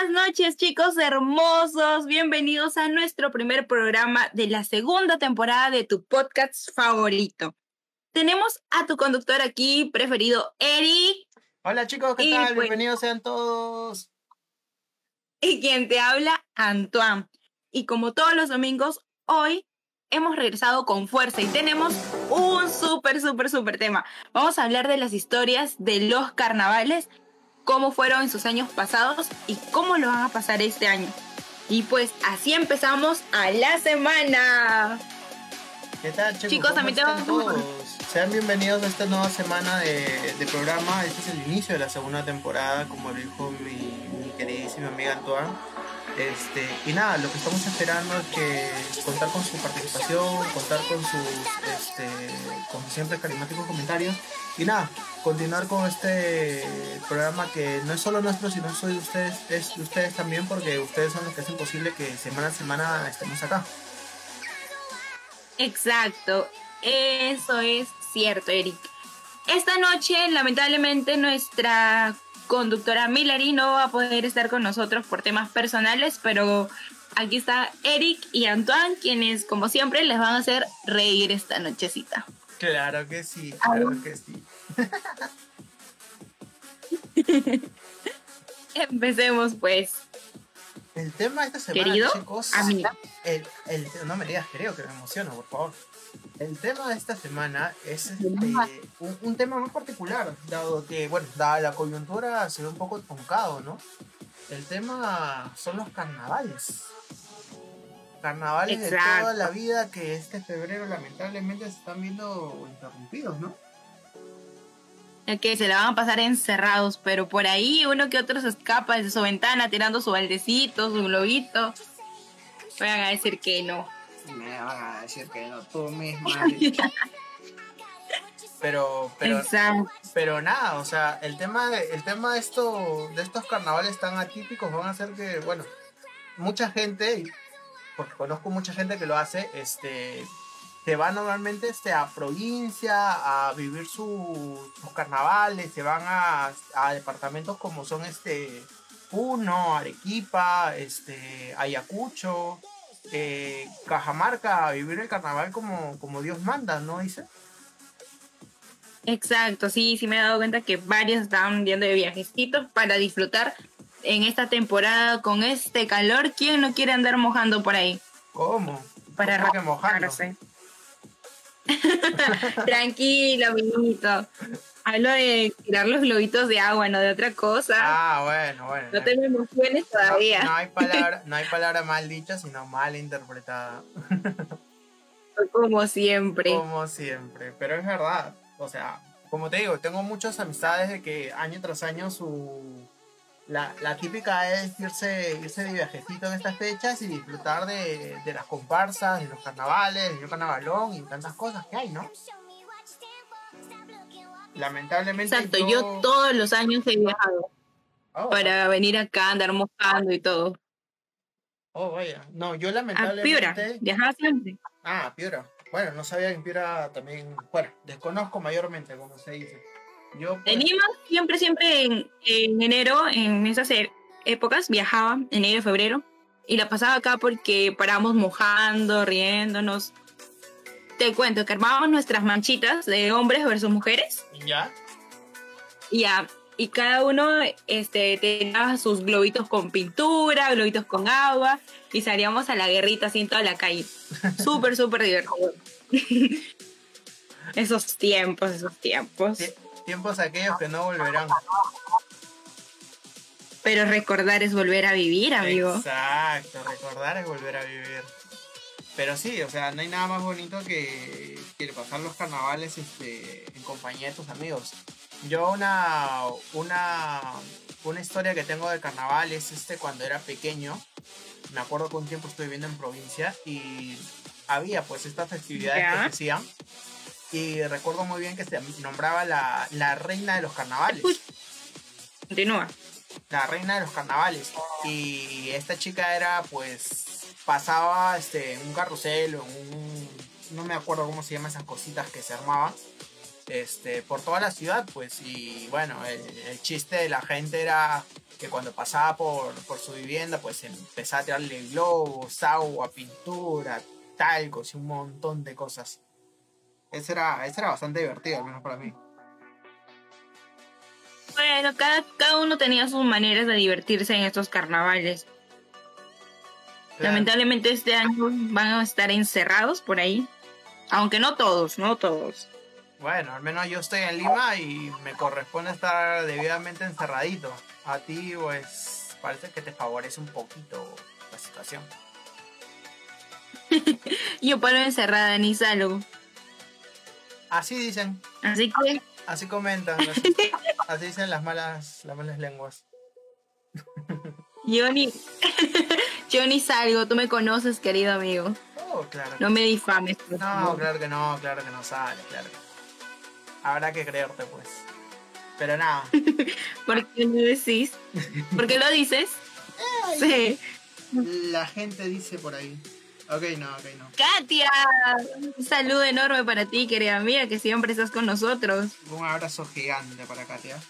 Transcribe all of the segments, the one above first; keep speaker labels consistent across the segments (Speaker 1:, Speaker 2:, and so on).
Speaker 1: Buenas noches, chicos hermosos. Bienvenidos a nuestro primer programa de la segunda temporada de tu podcast favorito. Tenemos a tu conductor aquí preferido, Eric.
Speaker 2: Hola chicos, ¿qué
Speaker 1: Y
Speaker 2: tal?
Speaker 1: pues-
Speaker 2: Bienvenidos sean todos.
Speaker 1: Y quien te habla, Antoine. Y como todos los domingos, hoy hemos regresado con fuerza y tenemos un súper, súper, súper tema. Vamos a hablar de las historias de los carnavales, cómo fueron en sus años pasados y cómo lo van a pasar este año. Y pues así empezamos a la semana.
Speaker 2: ¿Qué tal chicos?
Speaker 1: Chicos,
Speaker 2: ¿Cómo
Speaker 1: también tengo-
Speaker 2: todos? Sean bienvenidos a esta nueva semana de, de programa. Este es el inicio de la segunda temporada, como lo dijo mi, mi queridísima amiga Antoine. Este, y nada, lo que estamos esperando es que contar con su participación, contar con sus, este, con siempre carismáticos comentarios. Y nada, continuar con este programa que no es solo nuestro, sino soy de ustedes, es de ustedes también, porque ustedes son los que hacen posible que semana a semana estemos acá.
Speaker 1: Exacto, eso es cierto, Eric. Esta noche, lamentablemente, nuestra conductora Milary no va a poder estar con nosotros por temas personales, pero aquí está Eric y Antoine, quienes, como siempre, les van a hacer reír esta nochecita.
Speaker 2: Claro que sí, claro que sí.
Speaker 1: Empecemos, pues.
Speaker 2: El tema de esta semana,
Speaker 1: Querido
Speaker 2: chicos.
Speaker 1: amigo.
Speaker 2: El, el- no me digas creo que me emociono, por favor. El tema de esta semana es este, un, un tema muy particular, dado que, bueno, dada la coyuntura se ve un poco truncado, ¿no? El tema son los carnavales. Carnavales de
Speaker 1: Exacto.
Speaker 2: toda la vida que este febrero lamentablemente se están viendo interrumpidos, ¿no?
Speaker 1: Que se la van a pasar encerrados, pero por ahí uno que otro se escapa desde su ventana tirando su baldecito, su globito. Vayan a decir que no.
Speaker 2: Me van a decir que no, tú misma. pero, pero,
Speaker 1: Exacto.
Speaker 2: pero nada, o sea, el tema de, el tema de esto, de estos carnavales tan atípicos van a hacer que, bueno, mucha gente, porque conozco mucha gente que lo hace, este, se va normalmente este, a provincia a vivir su- sus carnavales, se van a, a departamentos como son este Puno, Arequipa, este, Ayacucho, eh, Cajamarca, a vivir el carnaval como, como Dios manda, ¿no? Dice.
Speaker 1: Exacto, sí, sí me he dado cuenta que varios estaban yendo de viajecitos para disfrutar en esta temporada con este calor. ¿Quién no quiere andar mojando por ahí?
Speaker 2: ¿Cómo?
Speaker 1: Para
Speaker 2: ¿Cómo que mojando?
Speaker 1: Tranquilo, amiguito. Hablo de tirar los globitos de agua, no de otra cosa.
Speaker 2: Ah, bueno, bueno.
Speaker 1: no te me emociones todavía.
Speaker 2: No, no hay palabra, no hay palabra mal dicha, sino mal interpretada.
Speaker 1: Como siempre.
Speaker 2: Como siempre. Pero es verdad. O sea, como te digo, tengo muchas amistades de que año tras año su. La, la típica es irse, irse de viajecito en estas fechas y disfrutar de, de las comparsas, de los carnavales, del carnavalón y tantas cosas que hay, ¿no? Lamentablemente.
Speaker 1: Exacto, yo todos los años he viajado
Speaker 2: Oh,
Speaker 1: para venir acá, andar mojando y todo.
Speaker 2: Oh, vaya. No, yo
Speaker 1: A Piura,
Speaker 2: lamentablemente.
Speaker 1: viajaba siempre.
Speaker 2: Ah, Piura. Bueno, no sabía que en Piura también. Bueno, desconozco mayormente, como se dice. Yo. pues,
Speaker 1: En Lima siempre, siempre en, en enero, en esas e- épocas, viajaba, enero febrero, y la pasaba acá porque parábamos mojando, riéndonos. Te cuento que armábamos nuestras manchitas de hombres versus mujeres,
Speaker 2: ¿Ya?
Speaker 1: ya, y cada uno este, tenía sus globitos con pintura, globitos con agua, y salíamos a la guerrita así en toda la calle. Súper, súper divertido. esos tiempos, esos tiempos.
Speaker 2: Tie- Tiempos aquellos que no volverán.
Speaker 1: Pero recordar es volver a vivir, amigo.
Speaker 2: Exacto, recordar es volver a vivir. Pero sí, o sea, no hay nada más bonito que, que pasar los carnavales este, en compañía de tus amigos. Yo una, una, una historia que tengo de carnaval es este cuando era pequeño. Me acuerdo que un tiempo estuve viviendo en provincia y había pues estas festividades
Speaker 1: Ya.
Speaker 2: que se hacían. Y recuerdo muy bien que se nombraba la, la reina de los carnavales.
Speaker 1: Continúa.
Speaker 2: la reina de los carnavales. Y esta chica era, pues, pasaba este, en un carrusel o en un. No me acuerdo cómo se llaman esas cositas que se armaban. este, por toda la ciudad, pues, y bueno, el, el chiste de la gente era que cuando pasaba por, por su vivienda, pues empezaba a tirarle globos, agua, pintura, talcos y un montón de cosas. Eso era, eso era bastante divertido, al menos para mí.
Speaker 1: Bueno, cada, cada uno tenía sus maneras de divertirse en estos carnavales.
Speaker 2: Claro.
Speaker 1: Lamentablemente este año van a estar encerrados por ahí. Aunque no todos, no todos.
Speaker 2: Bueno, al menos yo estoy en Lima y me corresponde estar debidamente encerradito. A ti, pues, parece que te favorece un poquito la situación.
Speaker 1: Yo paro encerrada, ni salgo.
Speaker 2: Así dicen,
Speaker 1: Así que
Speaker 2: así comentan, así, así dicen las malas, las malas lenguas.
Speaker 1: yo ni, yo ni salgo. Tú me conoces, querido amigo.
Speaker 2: Oh, claro.
Speaker 1: No me difames.
Speaker 2: No,
Speaker 1: favor.
Speaker 2: claro que no, claro que no sale, claro. Habrá que creerte, pues. Pero nada.
Speaker 1: ¿Por qué lo decís? ¿Por qué lo dices? Sí.
Speaker 2: La gente dice por ahí. Ok, no, ok, no.
Speaker 1: Katia, un saludo enorme para ti, querida mía, que siempre estás con nosotros.
Speaker 2: Un abrazo gigante para Katia,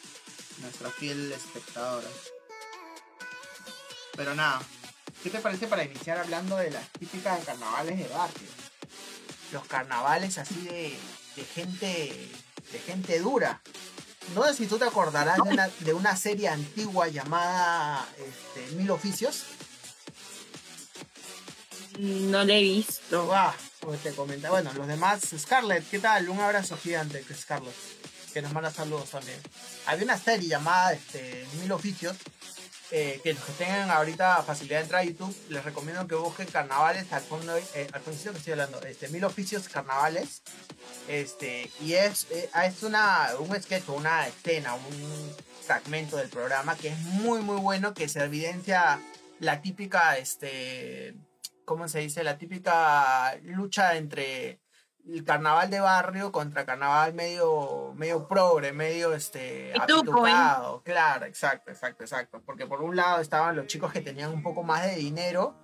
Speaker 2: nuestra fiel espectadora. Pero nada, ¿qué te parece para iniciar hablando de las típicas carnavales de barrio? Los carnavales así de, de gente de gente dura. No sé si tú te acordarás de una, de una serie antigua llamada este, Mil Oficios.
Speaker 1: No lo he visto.
Speaker 2: Ah, pues te comenta. Bueno, los demás, Scarlett, ¿qué tal? Un abrazo gigante, Scarlett, que nos manda saludos también. Había una serie llamada este, Mil Oficios, eh, que los que tengan ahorita facilidad de entrar a YouTube, les recomiendo que busquen carnavales al fondo, eh, al principio que estoy hablando, este, Mil Oficios Carnavales. Este, y es, eh, es una, un sketch, una escena, un fragmento del programa que es muy, muy bueno, que se evidencia la típica, este, ¿cómo se dice? La típica lucha entre el carnaval de barrio contra carnaval medio, medio progre, medio este
Speaker 1: ¿eh?
Speaker 2: apitucado. Claro, exacto, exacto, exacto. Porque por un lado estaban los chicos que tenían un poco más de dinero,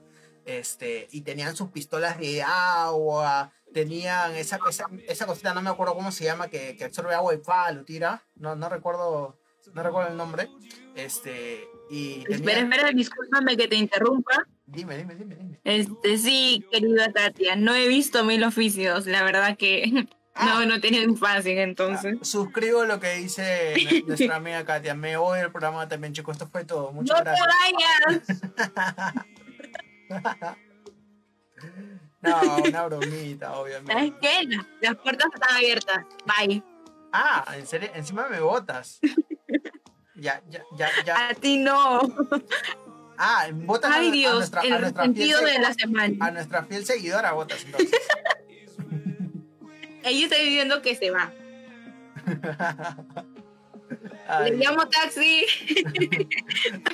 Speaker 2: este, y tenían sus pistolas de agua, tenían esa, esa, esa cosita, no me acuerdo cómo se llama, que, que absorbe agua y pa, lo tira. No, no recuerdo, no recuerdo el nombre. Este, y
Speaker 1: Espera, espera, discúlpame que te interrumpa.
Speaker 2: Dime, dime, dime, dime.
Speaker 1: Este, sí, querida Katia, no he visto mil oficios, la verdad que
Speaker 2: Ah.
Speaker 1: no, no he tenido infancia entonces.
Speaker 2: Ah, Suscribo lo que dice nu- nuestra amiga Katia. Me voy del programa también, chicos. Esto fue todo. Muchas
Speaker 1: ¡No te
Speaker 2: gracias.
Speaker 1: vayas!
Speaker 2: No, una bromita,
Speaker 1: ¿Sabes
Speaker 2: obviamente.
Speaker 1: qué? Las, las puertas están abiertas. Bye.
Speaker 2: Ah, en serio, encima me botas. Ya, ya, ya, ya.
Speaker 1: A ti no.
Speaker 2: Ah, botas a-
Speaker 1: Ay,
Speaker 2: a,
Speaker 1: Dios,
Speaker 2: nuestra, a
Speaker 1: el
Speaker 2: nuestra fiel
Speaker 1: resentido
Speaker 2: se-
Speaker 1: de la semana.
Speaker 2: a nuestra fiel seguidora entonces.
Speaker 1: Ella está diciendo que se va.
Speaker 2: Ay,
Speaker 1: Le llamo taxi.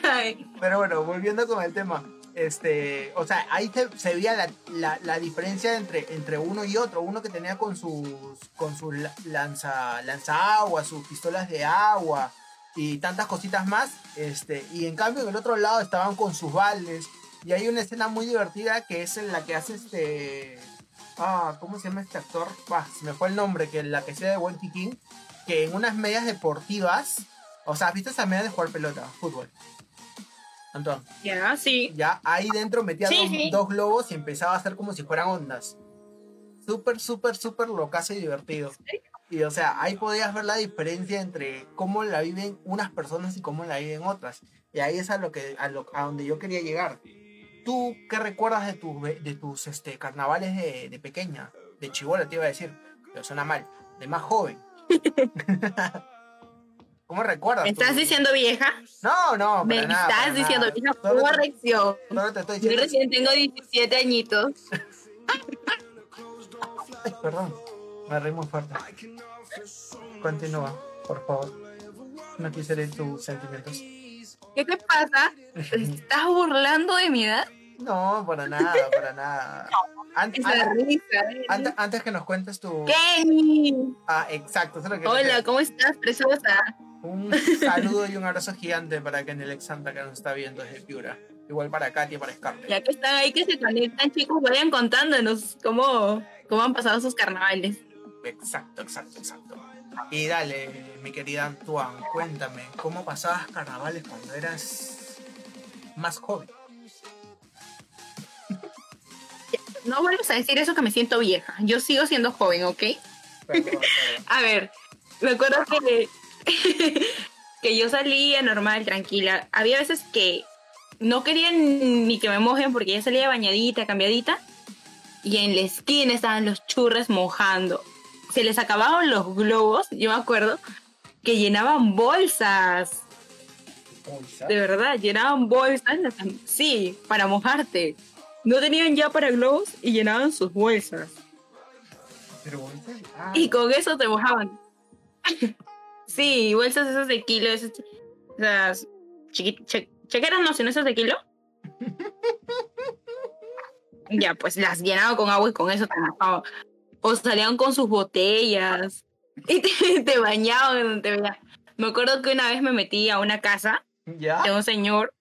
Speaker 1: Ay,
Speaker 2: Pero bueno, volviendo con el tema. Este, o sea, ahí se, se veía la, la, la diferencia entre, entre uno y otro. Uno que tenía con sus, con sus la- lanza, lanzaagua, sus pistolas de agua y tantas cositas más. Este, y en cambio, en el otro lado estaban con sus baldes. Y hay una escena muy divertida que es en la que hace este. Ah, ¿cómo se llama este actor? Bah, se me fue el nombre, que la que sea de Wendy King. Que en unas medias deportivas. O sea, ¿has visto esas medias de jugar pelota? Fútbol. Antoine
Speaker 1: ya, sí.
Speaker 2: ya ahí dentro metía
Speaker 1: Sí,
Speaker 2: dos,
Speaker 1: sí.
Speaker 2: dos globos y empezaba a hacer como si fueran ondas. Súper, súper, súper locazo y divertido. Y o sea, ahí podías ver la diferencia entre cómo la viven unas personas y cómo la viven otras. Y ahí es a lo que a, lo, a donde yo quería llegar. ¿Tú qué recuerdas de, tus de tus este, carnavales de, de pequeña? De chivola te iba a decir, pero suena mal. De más joven. ¿Cómo recuerdas?
Speaker 1: ¿Me estás
Speaker 2: tu-
Speaker 1: diciendo vieja?
Speaker 2: No, no,
Speaker 1: Me
Speaker 2: nada,
Speaker 1: estás diciendo
Speaker 2: nada.
Speaker 1: vieja.
Speaker 2: Solo te-
Speaker 1: Corrección.
Speaker 2: solo te estoy
Speaker 1: Yo
Speaker 2: diciendo
Speaker 1: recién tengo 17 añitos.
Speaker 2: Ay, perdón, me reí muy fuerte. Continúa, por favor. No quise herir tus sentimientos.
Speaker 1: ¿Qué te pasa? ¿Te estás burlando de mi edad?
Speaker 2: No, para nada, para nada.
Speaker 1: ¿eh?
Speaker 2: antes que nos cuentes tu...
Speaker 1: Kenny.
Speaker 2: Ah, exacto. eso es lo que
Speaker 1: Hola, ¿cómo estás, preciosa?
Speaker 2: Un saludo y un abrazo gigante para Kenelec Santa que nos está viendo desde Piura. Igual para Katy y para Scarlett.
Speaker 1: Ya que están ahí, que se conectan, chicos, vayan contándonos cómo, cómo han pasado sus carnavales.
Speaker 2: Exacto, exacto, exacto. Y dale, mi querida Antoine, cuéntame, ¿cómo pasabas carnavales cuando eras más joven?
Speaker 1: No vuelvas a decir eso que me siento vieja. Yo sigo siendo joven, ¿ok?
Speaker 2: Perdón, perdón.
Speaker 1: A ver, me acuerdo que, que yo salía normal, tranquila. Había veces que no querían ni que me mojen porque ya salía bañadita, cambiadita. Y en la esquina estaban los churres mojando. Se les acababan los globos, yo me acuerdo, que llenaban bolsas.
Speaker 2: Bolsa.
Speaker 1: De verdad, llenaban bolsas. Sí, para mojarte. No tenían ya para globos y llenaban sus bolsas.
Speaker 2: Pero bolsa. Ah,
Speaker 1: Y con eso te mojaban. sí, bolsas esas de kilo, esas, esas che- chequeras no, sino esas de kilo. ya, pues las llenaba con agua y con eso te mojaba. O salían con sus botellas y te, te bañaban donde te veía. Me acuerdo que una vez me metí a una casa
Speaker 2: ¿Ya?
Speaker 1: de un señor,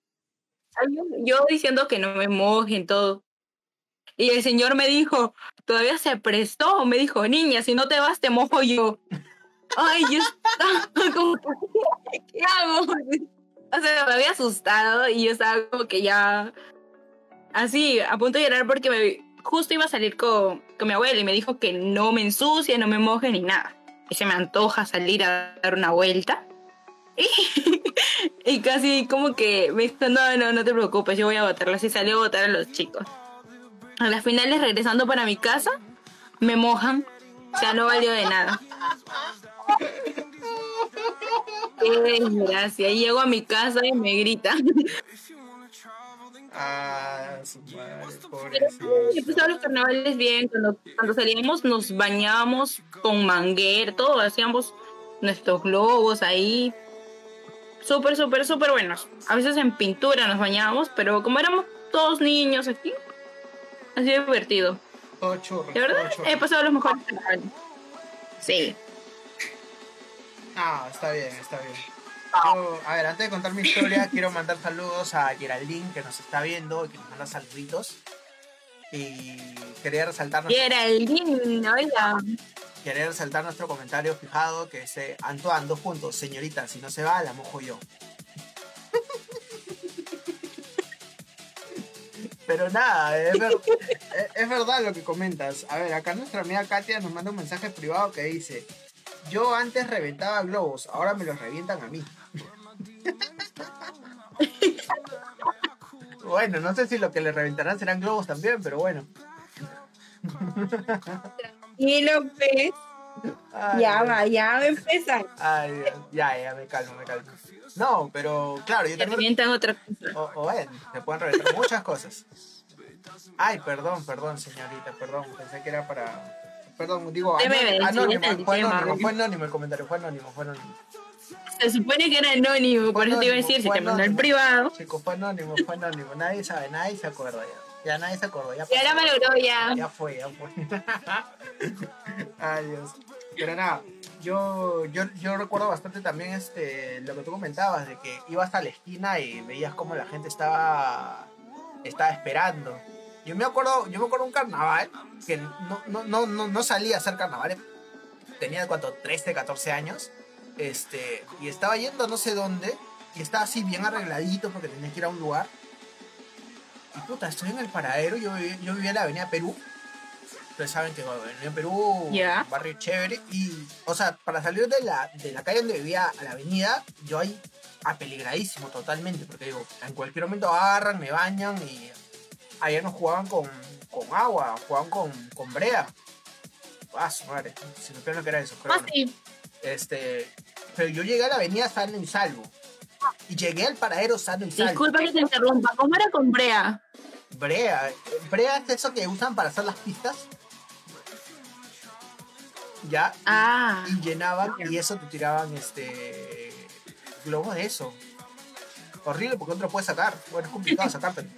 Speaker 1: yo diciendo que no me mojen todo. Y el señor me dijo, todavía se prestó, me dijo, niña, si no te vas, te mojo yo. Ay, yo estaba como, ¿qué hago? O sea, me había asustado y yo estaba como que ya, así, a punto de llorar porque me, justo iba a salir con, con mi abuela y me dijo que no me ensucie, no me moje ni nada. Y se me antoja salir a dar una vuelta. Y casi como que me dijo, no, no, no te preocupes, yo voy a votarla. Así salió a votar a los chicos. A las finales, regresando para mi casa, me mojan. O sea, no valió de nada. Qué desgracia. Y llego a mi casa y me gritan.
Speaker 2: Ah, su madre,
Speaker 1: los carnavales bien. Cuando, cuando salíamos, nos bañábamos con manguer, todo. Hacíamos nuestros globos ahí. Súper, súper, súper buenos. A veces en pintura nos bañábamos, pero como éramos todos niños aquí, ha sido divertido.
Speaker 2: Todo churro.
Speaker 1: De verdad, he pasado los mejores carnavales. Sí.
Speaker 2: Ah, está bien, está bien. Yo, a ver, antes de contar mi historia, quiero mandar saludos a Geraldine que nos está viendo y que nos manda saluditos. Y quería resaltar,
Speaker 1: lindo, oiga.
Speaker 2: quería resaltar nuestro comentario fijado que dice Antoine, dos puntos, señorita, si no se va, la mojo yo. Pero nada, es, ver- es- es verdad lo que comentas. A ver, acá nuestra amiga Katia nos manda un mensaje privado que dice, yo antes reventaba globos, ahora me los revientan a mí. Bueno, no sé si lo que le reventarán serán globos también, pero bueno.
Speaker 1: Y López.
Speaker 2: Ay,
Speaker 1: Ya va, ya va a empezar.
Speaker 2: Ay, Dios. ya, ya, me calmo, me calmo. No, pero claro, yo
Speaker 1: Te
Speaker 2: tengo...
Speaker 1: revientan otra cosa.
Speaker 2: O, o bueno, se pueden reventar muchas cosas. Ay, perdón, perdón, señorita, perdón. Pensé que era para. Perdón, digo, anónimo, anónimo, fue anónimo, fue anónimo el comentario, fue anónimo, fue anónimo.
Speaker 1: Se supone que era anónimo, por eso te iba a decir, si
Speaker 2: Fue
Speaker 1: te mandó el privado.
Speaker 2: Chicos, fue anónimo, fue anónimo. Nadie sabe, nadie se acuerda ya. Ya nadie se acordó, ya
Speaker 1: Y ahora
Speaker 2: pasó.
Speaker 1: me logró ya.
Speaker 2: Ya fue, ya fue. Ay, Dios. Pero nada, yo, yo, yo recuerdo bastante también este, lo que tú comentabas, de que ibas a la esquina y veías cómo la gente estaba, estaba esperando. Yo me acuerdo, yo me acuerdo un carnaval que no, no, no, no, no salía a hacer carnavales. Tenía cuánto, 13, 14 años. Este, y estaba yendo a no sé dónde. Y estaba así bien arregladito porque tenía que ir a un lugar. Y puta, estoy en el paradero. Yo, yo vivía en la avenida Perú. Ustedes saben que bueno, en Perú, un barrio chévere. Y, o sea, para salir de la, de la calle donde vivía a la avenida, yo ahí apeligradísimo totalmente. Porque digo, en cualquier momento agarran, me bañan y ayer nos jugaban con, con agua, jugaban con, con brea. Ah, su madre, si no lo que era eso. Pero
Speaker 1: Ah, sí.
Speaker 2: Este, pero yo llegué a la avenida sano y salvo. Y llegué al paradero sano y salvo.
Speaker 1: Disculpa que te interrumpa. ¿Cómo era con Brea?
Speaker 2: Brea. Brea es eso que usan para hacer las pistas. Ya.
Speaker 1: Ah.
Speaker 2: Y llenaban y eso te tiraban este globos de eso. Horrible porque no te lo puedes sacar. Bueno, es complicado sacártelo.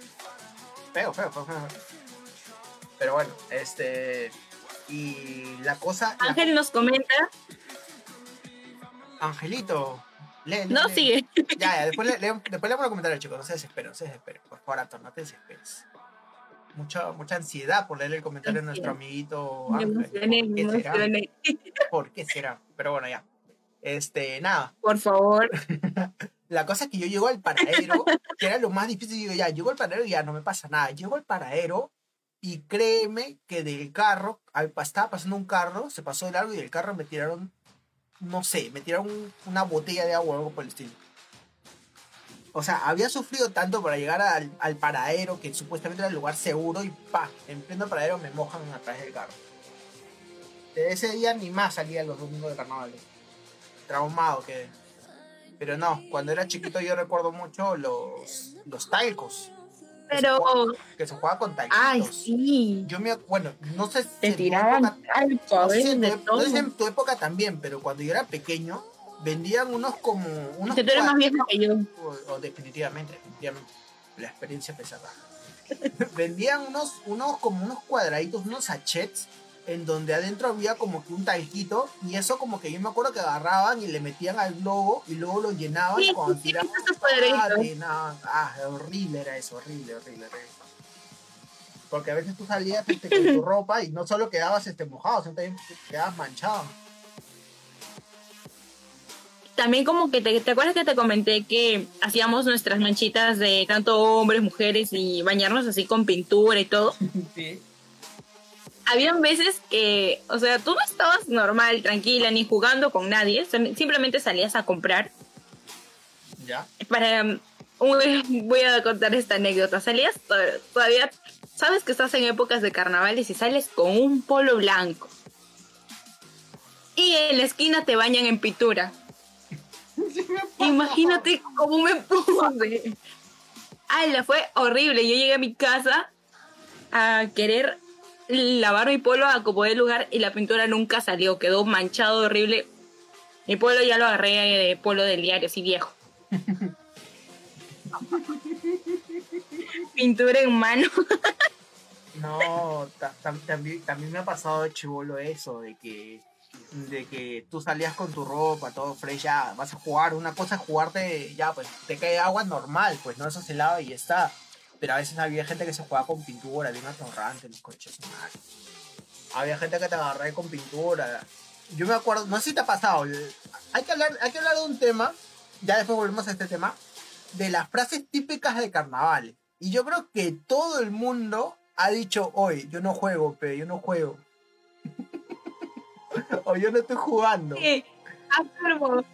Speaker 2: Feo, feo, feo, feo. Pero bueno, este. Y la cosa. la-
Speaker 1: Ángel nos comenta.
Speaker 2: Angelito. lee, lee,
Speaker 1: No,
Speaker 2: lee.
Speaker 1: sigue.
Speaker 2: Ya, ya, después le, le- después leemos los comentarios, chicos. No se desesperen, no se desesperen. Por favor, Anton, no te desesperes. mucha, mucha ansiedad por leer el comentario de nuestro amiguito Ángel.
Speaker 1: Me emocioné,
Speaker 2: ¿Por qué será? Pero bueno, ya. Este, nada.
Speaker 1: Por favor.
Speaker 2: La cosa es que yo llego al paradero, que era lo más difícil. Digo, ya, llego al paradero y ya no me pasa nada. Llego al paradero y créeme que del carro, al- estaba pasando un carro, se pasó de largo y del carro me tiraron, no sé, me tiraron un- una botella de agua o algo por el estilo. O sea, había sufrido tanto para llegar al, al paradero, que supuestamente era el lugar seguro, y pa, en pleno paradero me mojan atrás del carro. Desde ese día ni más salía los domingos de carnaval. Traumado quedé. Pero no, cuando era chiquito yo recuerdo mucho los, los talcos. Que se jugaba- Que se jugaba con talquitos.
Speaker 1: Ay, sí.
Speaker 2: Yo me, bueno, no sé si
Speaker 1: Te tiraban
Speaker 2: época- no sé en tu, no sé en época también, pero cuando yo era pequeño, vendían unos como. Unos
Speaker 1: Que tú eres más viejo que yo.
Speaker 2: o, o definitivamente, definitivamente, la experiencia pesada. vendían unos, unos como unos cuadraditos, unos sachets, en donde adentro había como que un talquito, y eso como que yo me acuerdo que agarraban y le metían al globo y luego lo llenaban
Speaker 1: Sí,
Speaker 2: cuando
Speaker 1: sí,
Speaker 2: tiraban. ah. Ah, horrible era eso, horrible, horrible, horrible. Porque a veces tú salías este, con tu ropa y no solo quedabas este, mojado, sino también quedabas manchado.
Speaker 1: También como que te, ¿te acuerdas que te comenté que hacíamos nuestras manchitas de tanto hombres, mujeres y bañarnos así con pintura y todo?
Speaker 2: Sí.
Speaker 1: Habían veces que, o sea, tú no estabas normal, tranquila, ni jugando con nadie, sim- simplemente salías a comprar
Speaker 2: ¿Ya?
Speaker 1: para... um, Voy a contar esta anécdota. Salías to- todavía, sabes que estás en épocas de carnavales y sales con un polo blanco. Y en la esquina te bañan en pintura. Imagínate cómo me puse. Ay, la fue horrible. Yo llegué a mi casa a querer lavar mi polo a como de lugar y la pintura nunca salió. Quedó manchado horrible. Mi polo ya lo agarré de polo del diario, así viejo. Pintura en mano.
Speaker 2: No, ta- tam- también, también me ha pasado de chivolo eso, de que, de que tú salías con tu ropa, todo fresh, ya vas a jugar, una cosa es jugarte, ya pues te cae agua normal, pues no, eso se lava y ya está. Pero a veces había gente que se jugaba con pintura, bien atorrante los coches. madre. Había gente que te agarraba con pintura. Yo me acuerdo, no sé si te ha pasado, hay que hablar, hay que hablar de un tema, ya después volvemos a este tema, de las frases típicas de carnavales. Y yo creo que todo el mundo ha dicho hoy, yo no juego, pero yo no juego. o yo no estoy jugando.
Speaker 1: Afirmo.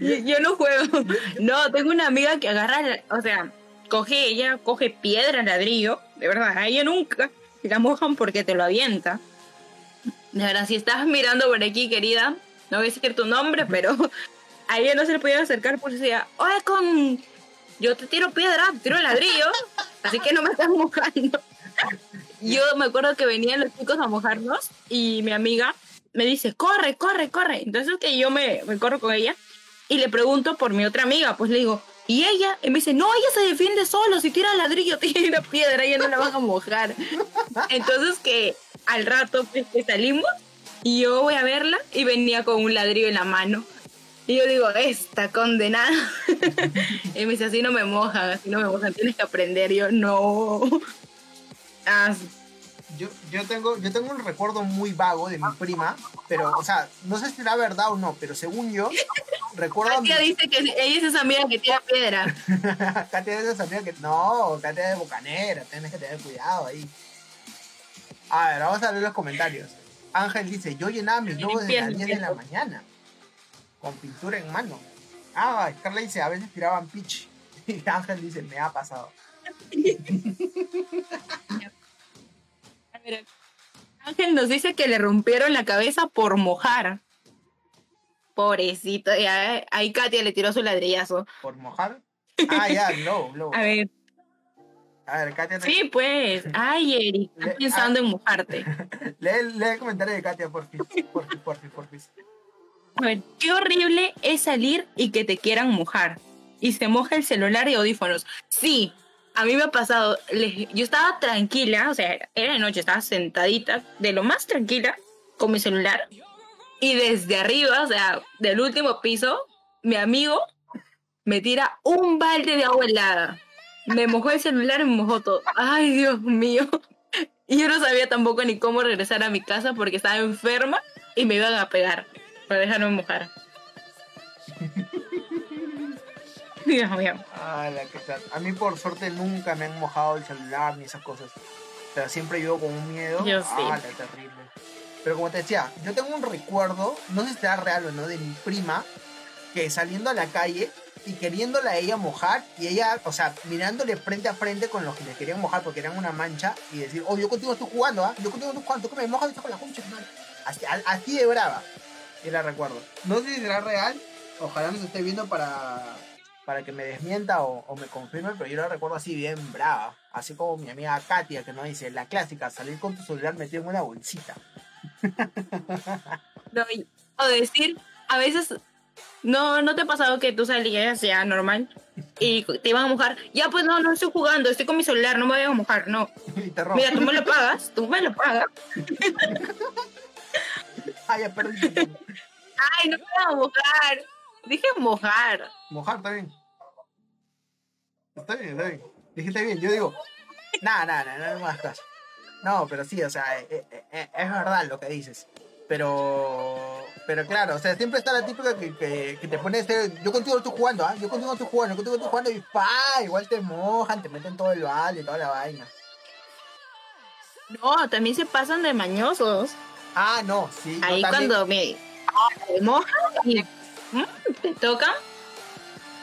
Speaker 1: Yo, yo no juego. No, tengo una amiga que agarra, o sea, coge ella, coge piedra, ladrillo, de verdad, a ella nunca la mojan porque te lo avienta. De verdad, si estás mirando por aquí, querida, no voy a decir tu nombre, pero a ella no se le podía acercar por si decía, oye, con... Yo te tiro piedra, te tiro ladrillo, así que no me estás mojando. Yo me acuerdo que venían los chicos a mojarnos y mi amiga me dice, corre, corre, corre. Entonces que yo me, me corro con ella y le pregunto por mi otra amiga, pues le digo, ¿y ella? Y me dice, no, ella se defiende solo, si tira ladrillo, tira piedra, ella no la van a mojar. Entonces que al rato pues, salimos y yo voy a verla y venía con un ladrillo en la mano. Y yo digo, esta condenada. y me dice, así no me mojan, así no me mojan, tienes que aprender. Y yo, no. Ah,
Speaker 2: Yo, yo, tengo, yo tengo un recuerdo muy vago de mi prima, pero, o sea, no sé si será verdad o no, pero según yo, recuerdo mi...
Speaker 1: Katia dice que ella es esa amiga que tira piedra.
Speaker 2: Katia es esa amiga que... No, Katia es de bocanera, tienes que tener cuidado ahí. A ver, vamos a ver los comentarios. Ángel dice, yo llenaba mis globos desde las 10 de la mañana, con pintura en mano. Ah, Carla dice, a veces tiraban pitch. Y Ángel dice, me ha pasado.
Speaker 1: Ver, Ángel nos dice que le rompieron la cabeza por mojar. Pobrecito, ya, ahí Katia le tiró su ladrillazo.
Speaker 2: ¿Por mojar? Ah, ya, globo, globo.
Speaker 1: A ver,
Speaker 2: A ver, Katia, te-
Speaker 1: sí, pues. Ay, Eric, estás pensando en mojarte.
Speaker 2: lee, lee el comentario de Katia, por fin, por fin, por fin, por fin.
Speaker 1: A ver, qué horrible es salir y que te quieran mojar. Y se moja el celular y audífonos. Sí, a mí me ha pasado. Yo estaba tranquila, o sea, era de noche, estaba sentadita, de lo más tranquila, con mi celular. Y desde arriba, o sea, del último piso, mi amigo me tira un balde de agua helada. Me mojó el celular y me mojó todo. Ay, Dios mío. Y yo no sabía tampoco ni cómo regresar a mi casa porque estaba enferma y me iban a pegar para dejarme mojar. Dios mío.
Speaker 2: Ah, la que tal. A mí por suerte nunca me han mojado el celular ni esas cosas. Pero siempre vivo con un miedo.
Speaker 1: Yo sí.
Speaker 2: Ah, la terrible. Pero como te decía, yo tengo un recuerdo, no sé si será real o no, de mi prima que saliendo a la calle y queriéndola a ella mojar y ella, o sea, mirándole frente a frente con los que le querían mojar porque eran una mancha y decir, oh, yo contigo estoy jugando, ¿ah? Yo contigo estoy jugando, tú que me mojas con la concha, hermano. Así, así de brava. Y la recuerdo. No sé si será real, ojalá nos esté viendo para, para que me desmienta o, o me confirme, pero yo la recuerdo así bien brava. Así como mi amiga Katia, que nos dice, la clásica, salir con tu celular metido en una bolsita.
Speaker 1: No, o decir, a veces, no, ¿no te ha pasado que tú salías ya normal y te iban a mojar? Ya, pues no, no estoy jugando, estoy con mi celular, no me voy a mojar, no. Mira, tú me lo pagas, tú me lo pagas.
Speaker 2: Ay, ya perdí.
Speaker 1: Ay, no me voy a mojar. Dije mojar.
Speaker 2: Mojar bien. Está bien, está bien. Dijiste bien, yo digo, nada, nada, nada, no me hagas caso. No, pero sí, o sea, eh, eh, eh, es verdad lo que dices. Pero, pero claro, o sea, siempre está la típica que, que, que te pone este, yo contigo estoy jugando, ¿ah? Yo contigo estoy jugando, yo contigo estoy jugando y pa, igual te mojan, te meten todo el balde y toda la vaina.
Speaker 1: No, también se pasan de mañosos.
Speaker 2: Ah, no, sí. yo
Speaker 1: Ahí
Speaker 2: también-
Speaker 1: cuando me, me mojan y mm, te tocan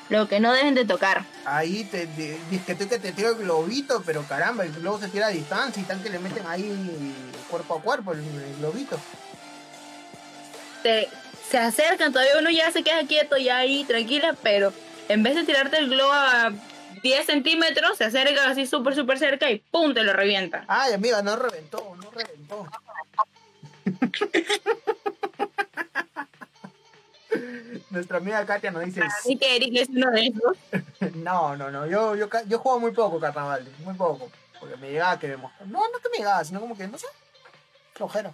Speaker 1: lo que no deben de tocar.
Speaker 2: Ahí te, te, que tú que te tiro el globito, pero caramba, el globo se tira a distancia y tan que le meten ahí cuerpo a cuerpo el, el globito.
Speaker 1: Te, se acercan, todavía uno ya se queda quieto, ya ahí, tranquila, pero en vez de tirarte el globo a 10 centímetros, se acerca así súper, súper cerca y ¡pum! te lo revienta.
Speaker 2: Ay, amiga, no reventó, no reventó. Nuestra amiga Katia nos dice,
Speaker 1: Así que Eric es uno de esos.
Speaker 2: no, no, no, yo, yo, yo juego muy poco carnaval, muy poco, porque me llegaba que mojaba. No, no que me llegaba, sino como que, no sé, flojera.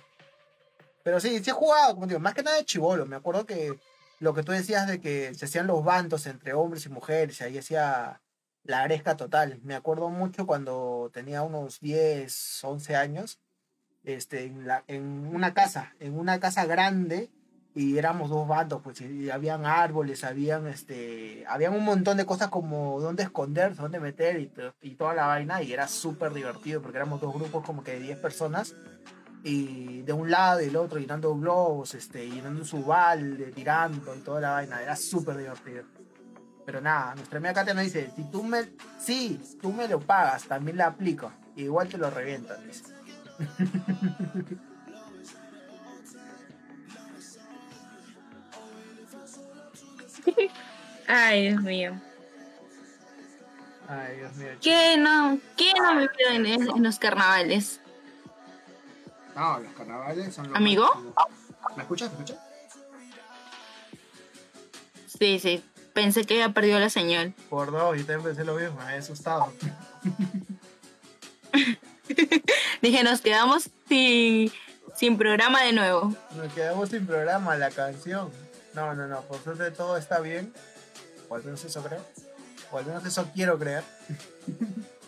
Speaker 2: Pero sí, sí he jugado, como digo, más que nada de chivolo. Me acuerdo que lo que tú decías de que se hacían los bandos entre hombres y mujeres, y ahí hacía la aresca total. Me acuerdo mucho cuando tenía unos 10, 11 años, este, en, la, en una casa, en una casa grande, y éramos dos bandos, pues, y, y habían árboles, habían, este, habían un montón de cosas como dónde esconderse, dónde meter y, y toda la vaina, y era súper divertido porque éramos dos grupos como que de 10 personas, y de un lado y del otro llenando globos, este, llenando su balde, tirando y toda la vaina, era súper divertido. Pero nada, nuestra amiga Katia nos dice, si tú me, sí, tú me lo pagas, también la aplico, igual te lo revientan, dice.
Speaker 1: Ay, Dios mío.
Speaker 2: Ay, Dios mío.
Speaker 1: ¿Qué no, qué no me pido en, en los carnavales?
Speaker 2: No, los carnavales son los
Speaker 1: ¿Amigo?
Speaker 2: ¿Me escuchas? ¿Me escuchas?
Speaker 1: Sí, sí. Pensé que había perdido la señal.
Speaker 2: Por dos, yo también pensé lo mismo, me he asustado.
Speaker 1: Dije, nos quedamos sin, sin programa de nuevo.
Speaker 2: Nos quedamos sin programa, la canción. No, no, no, por suerte todo está bien. O al menos eso creo. O al menos eso quiero creer.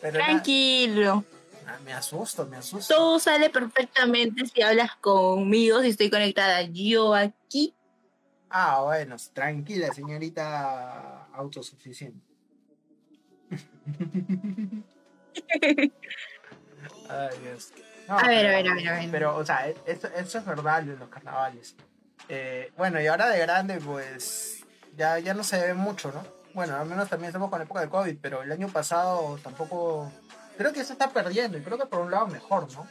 Speaker 2: Pero
Speaker 1: Tranquilo.
Speaker 2: ah, me asusto, me asusto.
Speaker 1: Todo sale perfectamente si hablas conmigo, si estoy conectada yo aquí.
Speaker 2: Ah, bueno, tranquila, señorita autosuficiente. Ay, Dios. No,
Speaker 1: A ver, a ver, a ver, a ver.
Speaker 2: Pero, o sea, e- eso, eso es verdad de los carnavales. Eh, bueno, y ahora de grande, pues, ya, ya no se ve mucho, ¿no? Bueno, al menos también estamos con la época de COVID, pero el año pasado tampoco... Creo que se está perdiendo, y creo que por un lado mejor, ¿no?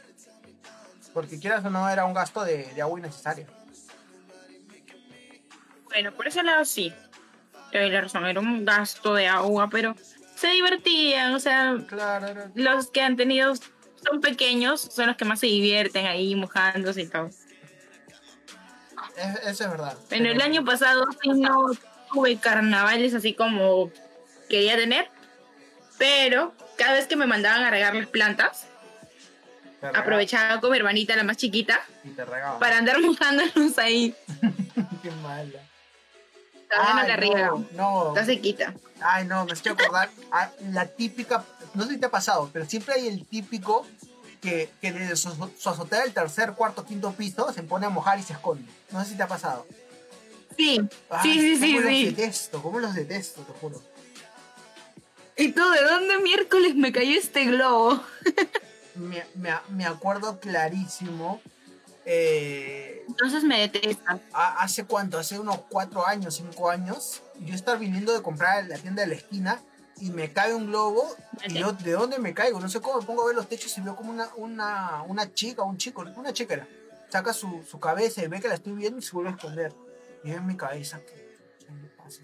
Speaker 2: Porque quieras o no, era un gasto de, de agua innecesario.
Speaker 1: Bueno, por ese lado sí. La razón, era un gasto de agua, pero se divertían, o sea,
Speaker 2: Claro, era-
Speaker 1: los que han tenido son pequeños, son los que más se divierten ahí mojándose y todo.
Speaker 2: Es- eso es verdad.
Speaker 1: Bueno, el
Speaker 2: Pero-
Speaker 1: año pasado sí no tuve carnavales así como quería tener, pero cada vez que me mandaban a regar las plantas, aprovechaba con mi hermanita, la más chiquita,
Speaker 2: Y te
Speaker 1: para andar mojándonos ahí.
Speaker 2: Qué mala. Ay,
Speaker 1: riega,
Speaker 2: no, no.
Speaker 1: está sequita.
Speaker 2: Ay, no, me estoy acordar. a la típica, no sé si te ha pasado, pero siempre hay el típico que, que desde su, su azotea del tercer, cuarto, quinto piso se pone a mojar y se esconde. No sé si te ha pasado.
Speaker 1: Sí,
Speaker 2: Ay,
Speaker 1: sí, sí, sí,
Speaker 2: cómo los
Speaker 1: sí.
Speaker 2: detesto, cómo los detesto, te juro.
Speaker 1: ¿Y tú de dónde miércoles me cayó este globo?
Speaker 2: Me, me, me acuerdo clarísimo. eh,
Speaker 1: Entonces me detestan.
Speaker 2: hace cuánto, hace unos cuatro años, cinco años, yo estar viniendo de comprar en la tienda de la esquina y me cae un globo y yo, ¿de dónde me caigo? No sé cómo me pongo a ver los techos y veo como una, una, una chica, un chico, una chica era, saca su, su cabeza y ve que la estoy viendo y se vuelve a esconder. Y yo en mi cabeza, ¿qué, pasa?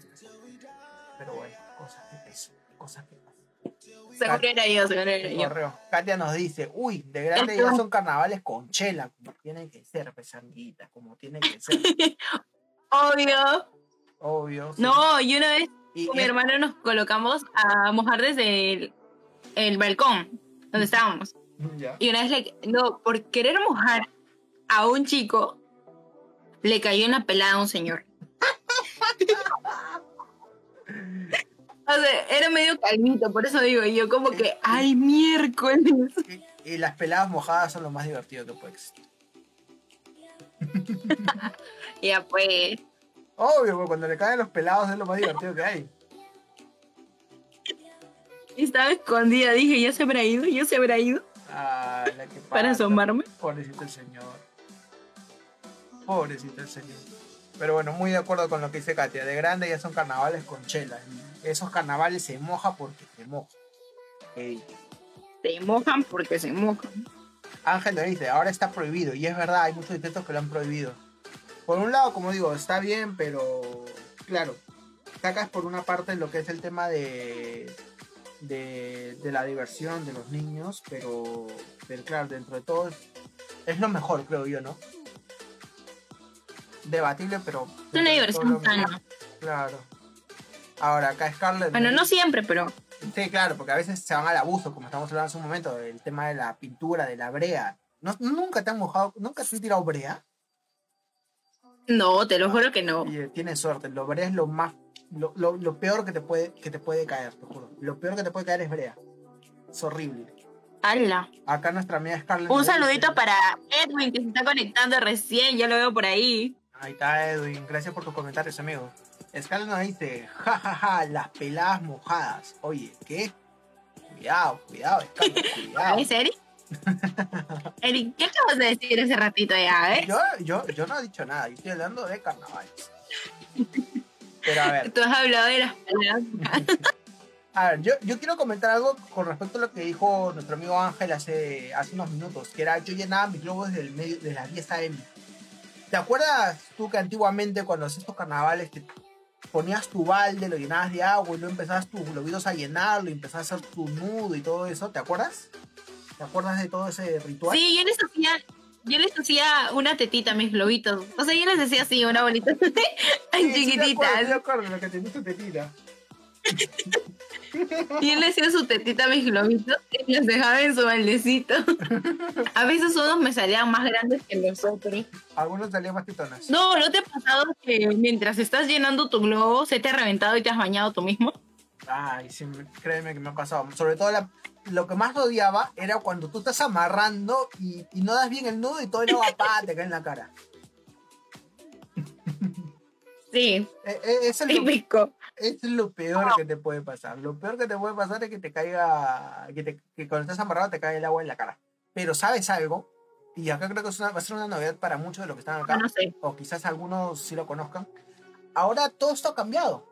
Speaker 2: Pero bueno, cosas que pasan, cosas que pasan.
Speaker 1: Seguro era yo, seguro era yo.
Speaker 2: Correo. Katia nos dice, uy, de grande ya son carnavales con chela, como tienen que ser, pesanguitas, como tienen que ser,
Speaker 1: Obvio.
Speaker 2: obvio. sí.
Speaker 1: No, y una vez
Speaker 2: Y-
Speaker 1: con mi hermano nos colocamos a mojar desde el, el balcón donde estábamos.
Speaker 2: Ya.
Speaker 1: Y una vez le, no, por querer mojar a un chico, le cayó una pelada a un señor. o sea, era medio calmito, por eso digo, y yo como que, ay, miércoles.
Speaker 2: Y, y las peladas mojadas son lo más divertido que puede existir.
Speaker 1: Ya pues.
Speaker 2: Obvio, cuando le caen los pelados es lo más divertido que hay.
Speaker 1: Y estaba escondida, dije, ya se habrá ido, ya se habrá ido
Speaker 2: Ah, la que
Speaker 1: para asomarme.
Speaker 2: Pobrecito el señor. Pobrecito el señor. Pero bueno, muy de acuerdo con lo que dice Katia. De grande ya son carnavales con chelas. Esos carnavales se moja porque se moja. Ey.
Speaker 1: Se mojan porque se mojan.
Speaker 2: Ángel le dice, ahora está prohibido. Y es verdad, hay muchos intentos que lo han prohibido. Por un lado, como digo, está bien, pero claro, sacas por una parte lo que es el tema de, de, de la diversión de los niños, pero, pero claro, dentro de todo es, lo mejor, creo yo, ¿no? Debatible, pero...
Speaker 1: Es una diversión sana.
Speaker 2: Claro. Ahora, acá Scarlett...
Speaker 1: Bueno, no siempre, pero
Speaker 2: Sí, claro, porque a veces se van al abuso, como estamos hablando hace un momento, el tema de la pintura, de la brea. ¿No, ¿Nunca te han mojado, nunca te has tirado brea?
Speaker 1: No, te lo juro que no.
Speaker 2: Y eh, tienes suerte, lo brea es lo más, lo, lo- lo peor que te, puede, que te puede caer, te juro. Lo peor que te puede caer es brea. Es horrible.
Speaker 1: ¡Hala!
Speaker 2: Acá nuestra amiga Scarlett...
Speaker 1: Un
Speaker 2: dice-
Speaker 1: saludito para Edwin que se está conectando recién, ya lo veo por ahí.
Speaker 2: Ahí está Edwin, gracias por tus comentarios, amigo. Scarlett nos dice, jajaja, las peladas mojadas. Oye, ¿qué? Cuidado, cuidado, Scarlett, cuidado.
Speaker 1: ¿Es Eric? Eric, ¿qué acabas de decir hace ratito ya, eh?
Speaker 2: Yo, yo, yo no he dicho nada, yo estoy hablando de carnavales. Pero a ver,
Speaker 1: Tú has hablado de las palabras.
Speaker 2: a ver, yo, yo quiero comentar algo con respecto a lo que dijo nuestro amigo Ángel hace, hace unos minutos, que era yo llenaba mis globos desde, el medio, de las 10 a.m. ¿Te acuerdas tú que antiguamente cuando hacías estos carnavales te ponías tu balde, lo llenabas de agua y luego empezabas tus globitos a llenarlo y empezabas a hacer tu nudo y todo eso? ¿Te acuerdas? ¿Te acuerdas de todo ese ritual?
Speaker 1: Sí, yo les hacía, yo les hacía una tetita a mis globitos. O sea, yo les decía así, una bolita
Speaker 2: Sí, sí,
Speaker 1: chiquitita.
Speaker 2: acuerdo, de acuerdo, lo que tenía tu tetita.
Speaker 1: Y él le hacía su tetita a mis globitos y los dejaba en su baldecito. A veces unos me salían más grandes que los otros.
Speaker 2: Algunos salían más tetonas.
Speaker 1: No, ¿no te ha pasado que mientras estás llenando tu globo se te ha reventado y te has bañado tú mismo?
Speaker 2: Ay, sí, me- créeme que me ha pasado. Sobre todo la- lo que más odiaba era cuando tú estás amarrando y, y no das bien el nudo y todo el agua pa, te cae en la cara.
Speaker 1: Sí,
Speaker 2: Eh, eh, es lo,
Speaker 1: típico.
Speaker 2: es lo peor que te puede pasar. Lo peor que te puede pasar es que te caiga, que, te- que cuando estás amarrado te cae el agua en la cara. Pero ¿sabes algo? Y acá creo que es una- va a ser una novedad para muchos de los que están acá.
Speaker 1: Ah, no sé.
Speaker 2: o quizás algunos sí lo conozcan. Ahora todo esto ha cambiado.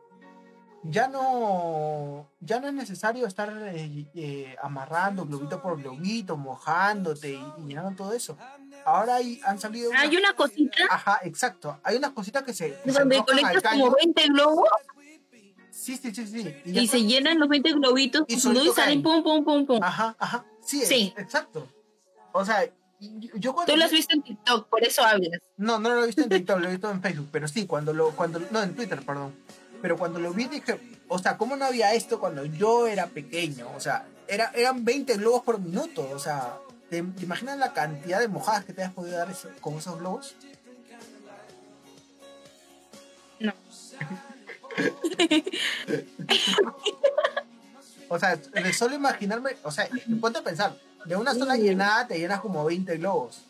Speaker 2: Ya no, ya no es necesario estar eh, eh, amarrando globito por globito, mojándote y, y llenando todo eso. Ahora hay, han salido. unas-
Speaker 1: Hay una cosita
Speaker 2: Ajá, exacto. Hay unas cositas que se, que se
Speaker 1: donde
Speaker 2: caño.
Speaker 1: como 20 globos
Speaker 2: Sí, sí, sí, sí. Y
Speaker 1: se llenan los 20 globitos
Speaker 2: Y
Speaker 1: y, salen pum, pum, pum, pum.
Speaker 2: Ajá, ajá. Sí, es-
Speaker 1: Sí.
Speaker 2: exacto. O sea, yo cuando.
Speaker 1: Tú lo has visto en TikTok, por eso hablas.
Speaker 2: No, no lo he visto en TikTok, lo he visto en Facebook, pero sí, cuando lo, cuando, no, en Twitter, perdón. Pero cuando lo vi dije, o sea, ¿cómo no había esto cuando yo era pequeño? O sea, era, eran 20 globos por minuto, o sea, ¿te, te imaginas la cantidad de mojadas que te has podido dar ese- con esos globos?
Speaker 1: No.
Speaker 2: o sea, de solo imaginarme, o sea, ponte a pensar, de una sola llenada te llenas como 20 globos.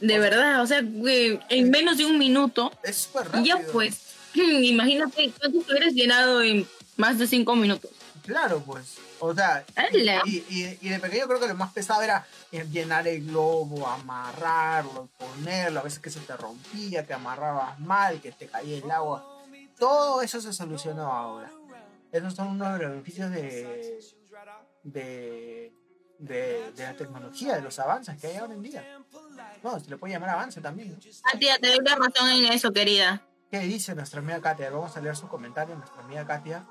Speaker 1: De verdad, o sea, en menos de un minuto.
Speaker 2: Es súper rápido.
Speaker 1: Ya pues, imagínate cuánto hubieras llenado en más de 5 minutos.
Speaker 2: Claro, pues. O sea, y, y, y de pequeño creo que lo más pesado era llenar el globo, amarrarlo, ponerlo, a veces que se te rompía, que amarrabas mal, que te caía el agua. Todo eso se solucionó ahora. Esos son unos de los beneficios de, de, de, de la tecnología, de los avances que hay ahora en día. No, se le puede llamar avance también. ¿no?
Speaker 1: Ah, tía, te doy la razón en eso, querida.
Speaker 2: ¿Qué dice nuestra amiga Katia? Vamos a leer su comentario, nuestra amiga Katia.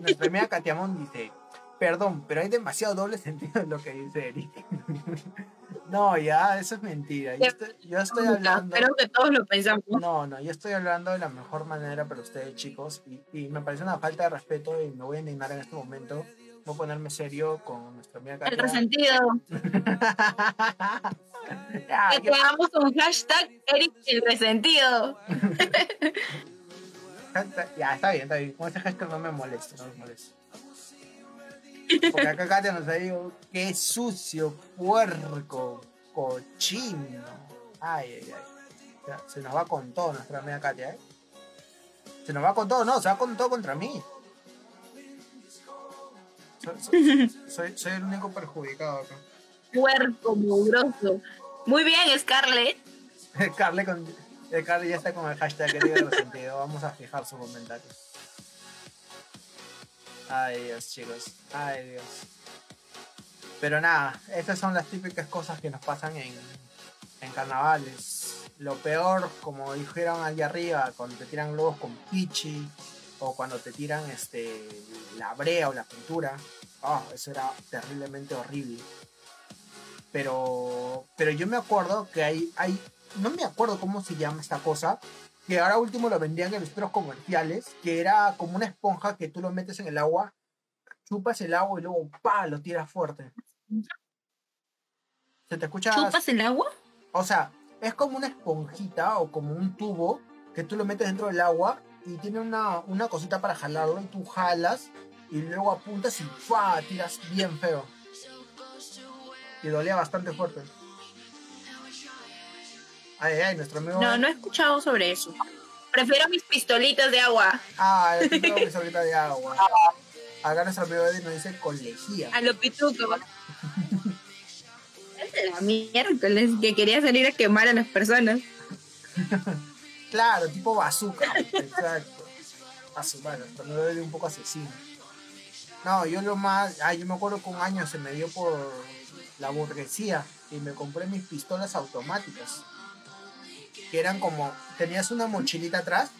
Speaker 2: Nuestra amiga Katia Mon dice, perdón, pero hay demasiado doble sentido en lo que dice Eric. no, ya, eso es mentira. Yo estoy, yo estoy hablando...
Speaker 1: Creo que todos lo pensamos.
Speaker 2: No, no, yo estoy hablando de la mejor manera para ustedes, chicos, y, y me parece una falta de respeto y me voy a indignar en este momento. Voy a ponerme serio con nuestra amiga
Speaker 1: El
Speaker 2: Katia.
Speaker 1: resentido.
Speaker 2: Ya,
Speaker 1: Que
Speaker 2: yo-
Speaker 1: tengamos un hashtag Eric el resentido.
Speaker 2: Ya, está bien, está bien. Con ese gesto no me molesta, no me molesta. Porque acá Katia nos ha dicho, qué sucio, puerco, cochino. Ay, ay, ay. Se nos va con todo nuestra amiga Katia, ¿eh? Se nos va con todo, no, se va con todo contra mí. Soy, soy- soy- soy el único perjudicado acá.
Speaker 1: Puerco, mugroso. Muy bien, Scarlett.
Speaker 2: Carle, con, eh, Carle ya está con el hashtag querido resentido. Vamos a fijar su comentario. Ay Dios, chicos. Ay Dios. Pero nada, estas son las típicas cosas que nos pasan en, en carnavales. Lo peor, como dijeron allá arriba, cuando te tiran globos con pichi o cuando te tiran este la brea o la pintura. Ah, eso era terriblemente horrible. Pero, pero yo me acuerdo que hay, hay, no me acuerdo cómo se llama esta cosa, que ahora último lo vendían en los centros comerciales, que era como una esponja que tú lo metes en el agua, chupas el agua y luego pa lo tiras fuerte. ¿Se te escucha?
Speaker 1: ¿Chupas el agua?
Speaker 2: O sea, es como una esponjita o como un tubo que tú lo metes dentro del agua y tiene una, una cosita para jalarlo y tú jalas y luego apuntas y ¡fa! tiras bien feo. Y dolía bastante fuerte. Ay, ay, nuestro amigo.
Speaker 1: No, no he escuchado sobre eso. Prefiero mis pistolitas de agua.
Speaker 2: Ah, yo tengo mi solita de agua. Acá nuestro amigo Eddie nos dice colegía.
Speaker 1: A lo pituco. La miércoles que quería salir a quemar a las personas.
Speaker 2: Claro, tipo bazooka. Exacto. A su mano, nuestro Eddie un poco asesino. No, yo lo más. Ay, yo me acuerdo que un año se me dio por la burguesía y me compré mis pistolas automáticas. Que eran como. Tenías una mochilita atrás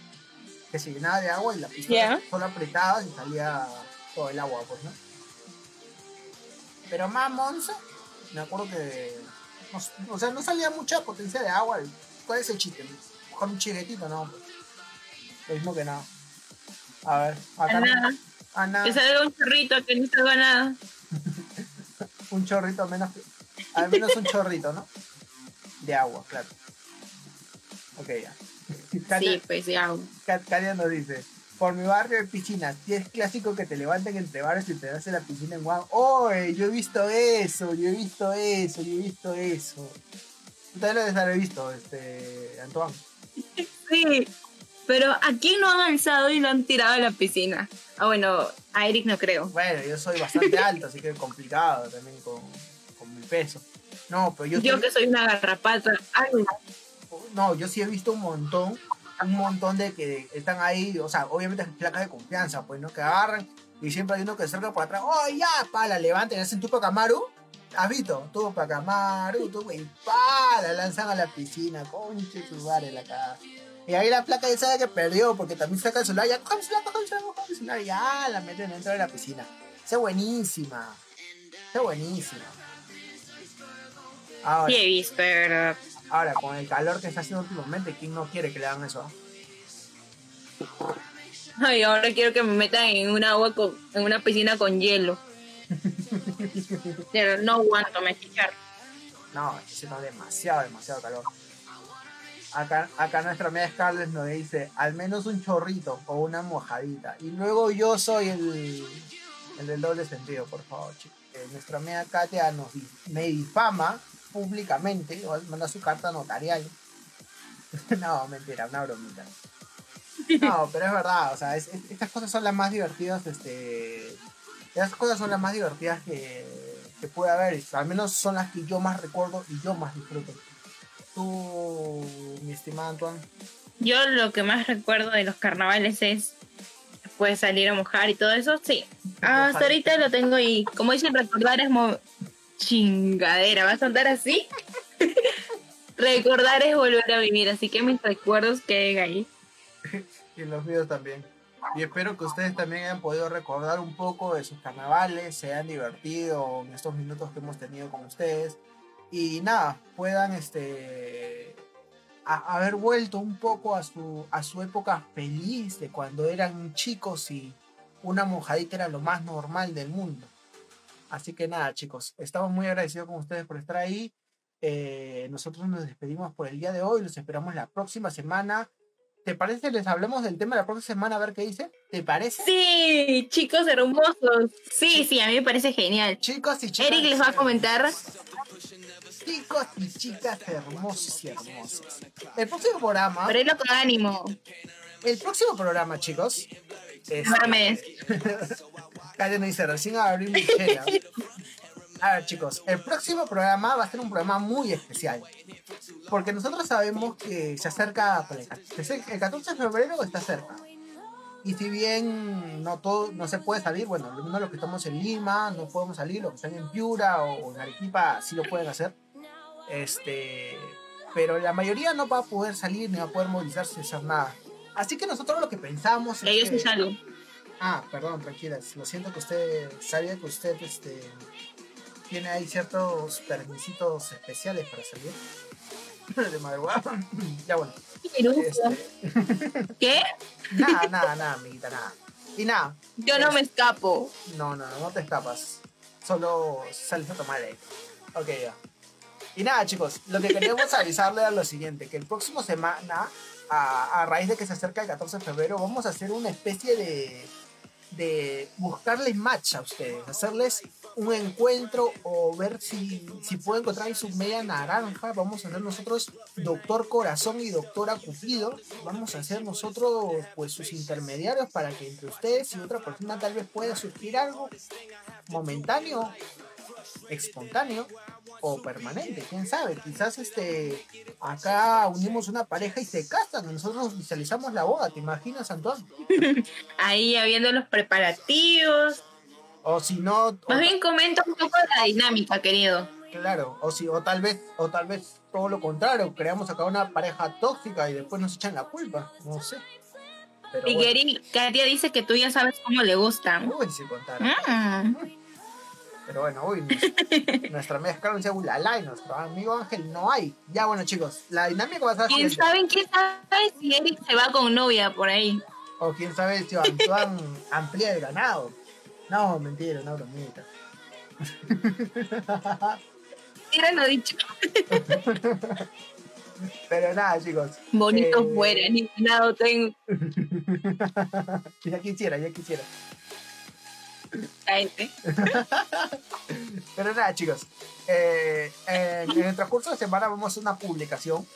Speaker 2: que se llenaba de agua y la pistola
Speaker 1: Ya.
Speaker 2: solo apretabas y salía todo el agua, pues, ¿no? Pero más monza, me acuerdo que. no- o sea, no salía mucha potencia de agua. ¿Cuál es el chiste? Con un chiquitito, no. pues. Lo mismo que nada. A ver, acá.
Speaker 1: A nada.
Speaker 2: A nada.
Speaker 1: Que salga un chorrito que no salga nada.
Speaker 2: Un chorrito menos que- al menos un chorrito, ¿no? De agua, claro. Ok, ya. Katia,
Speaker 1: Sí, pues ya.
Speaker 2: Ka- Katia nos dice, por mi barrio hay piscinas, y es clásico que te levanten entre barrios y te das en la piscina en Guam. ¡Oye! Yo he visto eso, yo he visto eso, yo he visto eso. Tú también lo debes haber visto, este, Antoine.
Speaker 1: Sí. Pero ¿a quién lo han alzado y lo han tirado a la piscina? Ah, bueno, a Eric no creo.
Speaker 2: Bueno, yo soy bastante alto, así que es complicado también con, con mi peso. No, pero yo,
Speaker 1: Yo que soy una garrapata. Ay,
Speaker 2: No, yo sí he visto un montón, un montón de que están ahí, o sea, obviamente es placa de confianza, pues, ¿no? Que agarran y siempre hay uno que se acerca por atrás, ¡oh, ya! Pa, la levantan, hacen tu Camaru. ¿Has visto? Tu Camaru, tu y pa, la lanzan a la piscina, conche su madre la cara. Y ahí la placa ya sabe que perdió, porque también saca el celular, ya, coge el celular, coge el celular, coge el celular, y ya la meten dentro de la piscina. Esa es buenísima. Esa es buenísima. Ahora,
Speaker 1: sí he visto, de verdad.
Speaker 2: Ahora, con el calor que está haciendo últimamente, ¿quién no quiere que le hagan eso?
Speaker 1: Ay, ahora quiero que me metan en un agua con, en una piscina con hielo. Pero no aguanto me chichar.
Speaker 2: No, está haciendo demasiado, demasiado calor. Acá, acá nuestra amiga Scarlett nos dice, al menos un chorrito o una mojadita. Y luego yo soy el, el del doble sentido, por favor, chicos. Eh, nuestra amiga Katia nos, me difama públicamente, manda su carta notarial. no, mentira, una bromita. No, pero es verdad, o sea, estas cosas son las más divertidas, este... Estas cosas son las más divertidas que, que puede haber, al menos son las que yo más recuerdo y yo más disfruto. Tú, mi estimada Antoine.
Speaker 1: Yo lo que más recuerdo de los carnavales es puedes salir a mojar y todo eso, sí. hasta ahorita lo tengo y como dicen, recordar es mo chingadera, ¿vas a andar así? recordar es volver a vivir, así que mis recuerdos queden ahí.
Speaker 2: y los míos también. Y espero que ustedes también hayan podido recordar un poco de sus carnavales, se hayan divertido en estos minutos que hemos tenido con ustedes y nada, puedan este, haber vuelto un poco a su, a su época feliz de cuando eran chicos y una mojadita era lo más normal del mundo. Así que nada, chicos, estamos muy agradecidos con ustedes por estar ahí. Eh, nosotros nos despedimos por el día de hoy, los esperamos la próxima semana ¿Te parece les hablemos del tema la próxima semana a ver qué dice? ¿Te parece?
Speaker 1: Sí, chicos hermosos. Sí, sí, a mí me parece genial.
Speaker 2: Chicos y chicas.
Speaker 1: Eric les va a comentar.
Speaker 2: Chicos y chicas hermosos y hermosas. El próximo programa.
Speaker 1: Pero con ánimo.
Speaker 2: El próximo programa, chicos.
Speaker 1: Es...
Speaker 2: No dice, recién abrí mi A ver, chicos, el próximo programa va a ser un programa muy especial. Porque nosotros sabemos que se acerca el 14 de febrero está cerca. Y si bien no todo no se puede salir, bueno, no los que estamos en Lima no podemos salir, los que están en Piura o en Arequipa sí lo pueden hacer. Este, pero la mayoría no va a poder salir ni va a poder movilizarse sin hacer nada. Así que nosotros lo que pensamos
Speaker 1: es Ellos que...
Speaker 2: Ah, perdón, tranquilas. Lo siento que usted sabía que usted este tiene ahí ciertos permisitos especiales para salir de madrugada. ya bueno.
Speaker 1: Este... ¿Qué?
Speaker 2: nada, nada, nada, amiguita, nada. Y nada.
Speaker 1: Yo no me escapo.
Speaker 2: No, no, no te escapas. Solo sales a tomar aire. Ok, ya. Y nada, chicos, lo que queríamos avisarle es lo siguiente, que el próximo semana, a, a raíz de que se acerca el 14 de febrero, vamos a hacer una especie de de buscarles match a ustedes, hacerles un encuentro o ver si, si pueden encontrar su media naranja. Vamos a hacer nosotros Doctor Corazón y Doctora Cupido. Vamos a hacer nosotros pues sus intermediarios para que entre ustedes y otra persona tal vez pueda surgir algo momentáneo, espontáneo o permanente, quién sabe, quizás este acá unimos una pareja y se casan, nosotros visualizamos la boda, ¿te imaginas, Antoine?
Speaker 1: Ahí habiendo los preparativos.
Speaker 2: O si no.
Speaker 1: Más bien comenta un poco la dinámica, querido.
Speaker 2: Claro, o si, o tal vez, o tal vez todo lo contrario, creamos acá una pareja tóxica y después nos echan la culpa, no sé.
Speaker 1: y bueno. Katia dice que tú ya sabes cómo le gustan.
Speaker 2: Uy, si contara. Pero bueno, uy, nuestra mezcla no dice ulala y nuestro amigo Ángel no hay. Ya bueno, chicos, la dinámica va a ser.
Speaker 1: ¿Quién sabe, quién sabe si Eric se va con novia por ahí?
Speaker 2: O quién sabe si Antoine amplía el ganado. No, mentira, una bromita.
Speaker 1: Era lo dicho.
Speaker 2: Pero nada, chicos.
Speaker 1: Bonito eh... fuera, ni nada tengo.
Speaker 2: ya quisiera, ya quisiera. Pero nada, chicos. Eh, en, el transcurso de semana vamos a hacer una publicación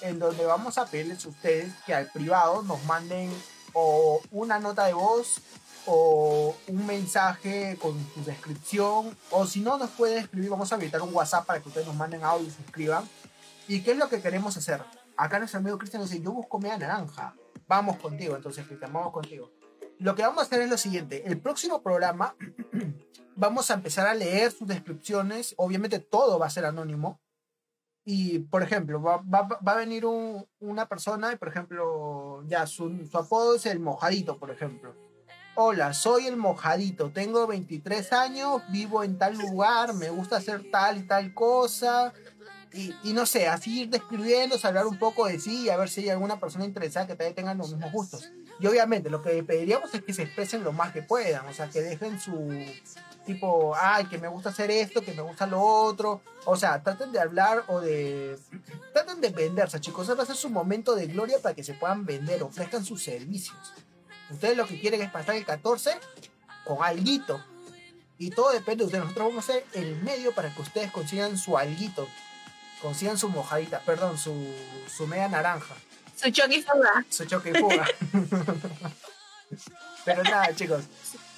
Speaker 2: en donde vamos a pedirles a ustedes que al privado nos manden o una nota de voz o un mensaje con su descripción. O si no nos pueden escribir. Vamos a habilitar un WhatsApp para que ustedes nos manden audio y se escriban y qué es lo que queremos hacer acá nuestro amigo Cristian dice yo busco media naranja. Vamos contigo entonces Cristian vamos contigo lo que vamos a hacer es lo siguiente. El próximo programa vamos a empezar a leer sus descripciones. Obviamente todo va a ser anónimo. Y, por ejemplo, va, a venir una persona y, por ejemplo, ya su, su apodo es el mojadito, por ejemplo. Hola, soy el mojadito, tengo 23 años, vivo en tal lugar, me gusta hacer tal y tal cosa, y, no sé, así ir describiendo, hablar un poco de sí y a ver si hay alguna persona interesada que también tenga los mismos gustos. Y obviamente lo que pediríamos es que se expresen lo más que puedan, o sea, que dejen su tipo, ay, que me gusta hacer esto, que me gusta lo otro. O sea, traten de hablar o de... Traten de venderse, chicos. Ese va a ser su momento de gloria para que se puedan vender, ofrezcan sus servicios. Ustedes lo que quieren es pasar el 14 con alguito. Y todo depende de ustedes. Nosotros vamos a ser el medio para que ustedes consigan su alguito. Consigan su mojadita, perdón, su, su media naranja.
Speaker 1: Su choque y fuga.
Speaker 2: Su choque y fuga. Pero nada, chicos.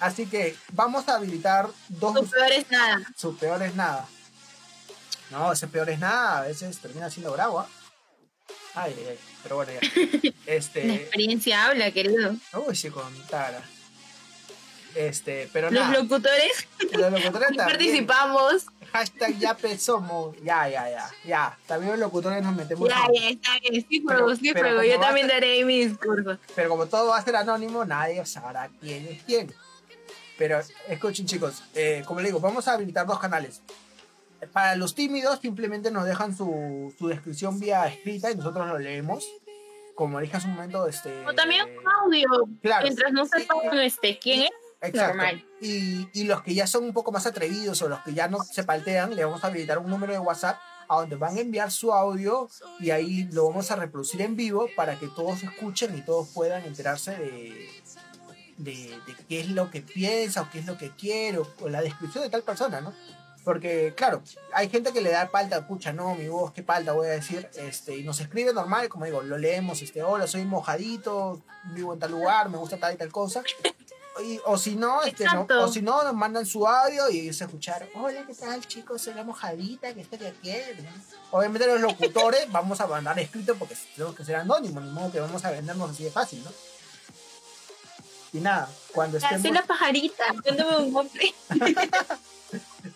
Speaker 2: Así que vamos a habilitar dos.
Speaker 1: Su peor es nada.
Speaker 2: Su peor es nada. No, ese peor es nada. A veces termina siendo bravo. ¿ah? Ay, ay, ay. Pero bueno, ya. Este.
Speaker 1: La experiencia habla, querido.
Speaker 2: Uy, si contara. Este, pero
Speaker 1: Los
Speaker 2: nada.
Speaker 1: locutores
Speaker 2: Los locutores también.
Speaker 1: participamos.
Speaker 2: Hashtag ya somos. Ya, ya, ya. Ya. También los locutores nos metemos.
Speaker 1: Ya, ya, está bien. Sí,
Speaker 2: Pero-
Speaker 1: juego, sí,
Speaker 2: pero
Speaker 1: juego.
Speaker 2: como
Speaker 1: Yo también
Speaker 2: ser-
Speaker 1: daré mi discurso.
Speaker 2: Pero como todo va a ser anónimo, nadie sabrá quién es quién. Pero escuchen chicos, eh, como les digo, vamos a habilitar dos canales. Para los tímidos simplemente nos dejan su, su descripción vía escrita y nosotros lo leemos. Como dije hace un momento, este...
Speaker 1: O también un audio.
Speaker 2: Claro.
Speaker 1: Mientras no sepan este, quién es.
Speaker 2: Exacto.
Speaker 1: normal.
Speaker 2: Y, y los que ya son un poco más atrevidos o los que ya no se paltean, le vamos a habilitar un número de WhatsApp a donde van a enviar su audio y ahí lo vamos a reproducir en vivo para que todos escuchen y todos puedan enterarse de, de, de qué es lo que piensa o qué es lo que quiere o, o la descripción de tal persona, ¿no? Porque, claro, hay gente que le da palta, pucha, no, mi voz, qué palta voy a decir, este, y nos escribe normal, como digo, lo leemos, este, hola, soy mojadito, vivo en tal lugar, me gusta tal y tal cosa. Y- o si no, este, no, o si no, nos mandan su audio y ellos escuchar, hola, ¿qué tal, chicos? Soy la mojadita, que esto que aquello. Obviamente los locutores vamos a mandar escrito porque tenemos que ser anónimos, ni modo que vamos a vendernos así de fácil, ¿no? Y nada, cuando estemos...
Speaker 1: la pajarita. Un nombre.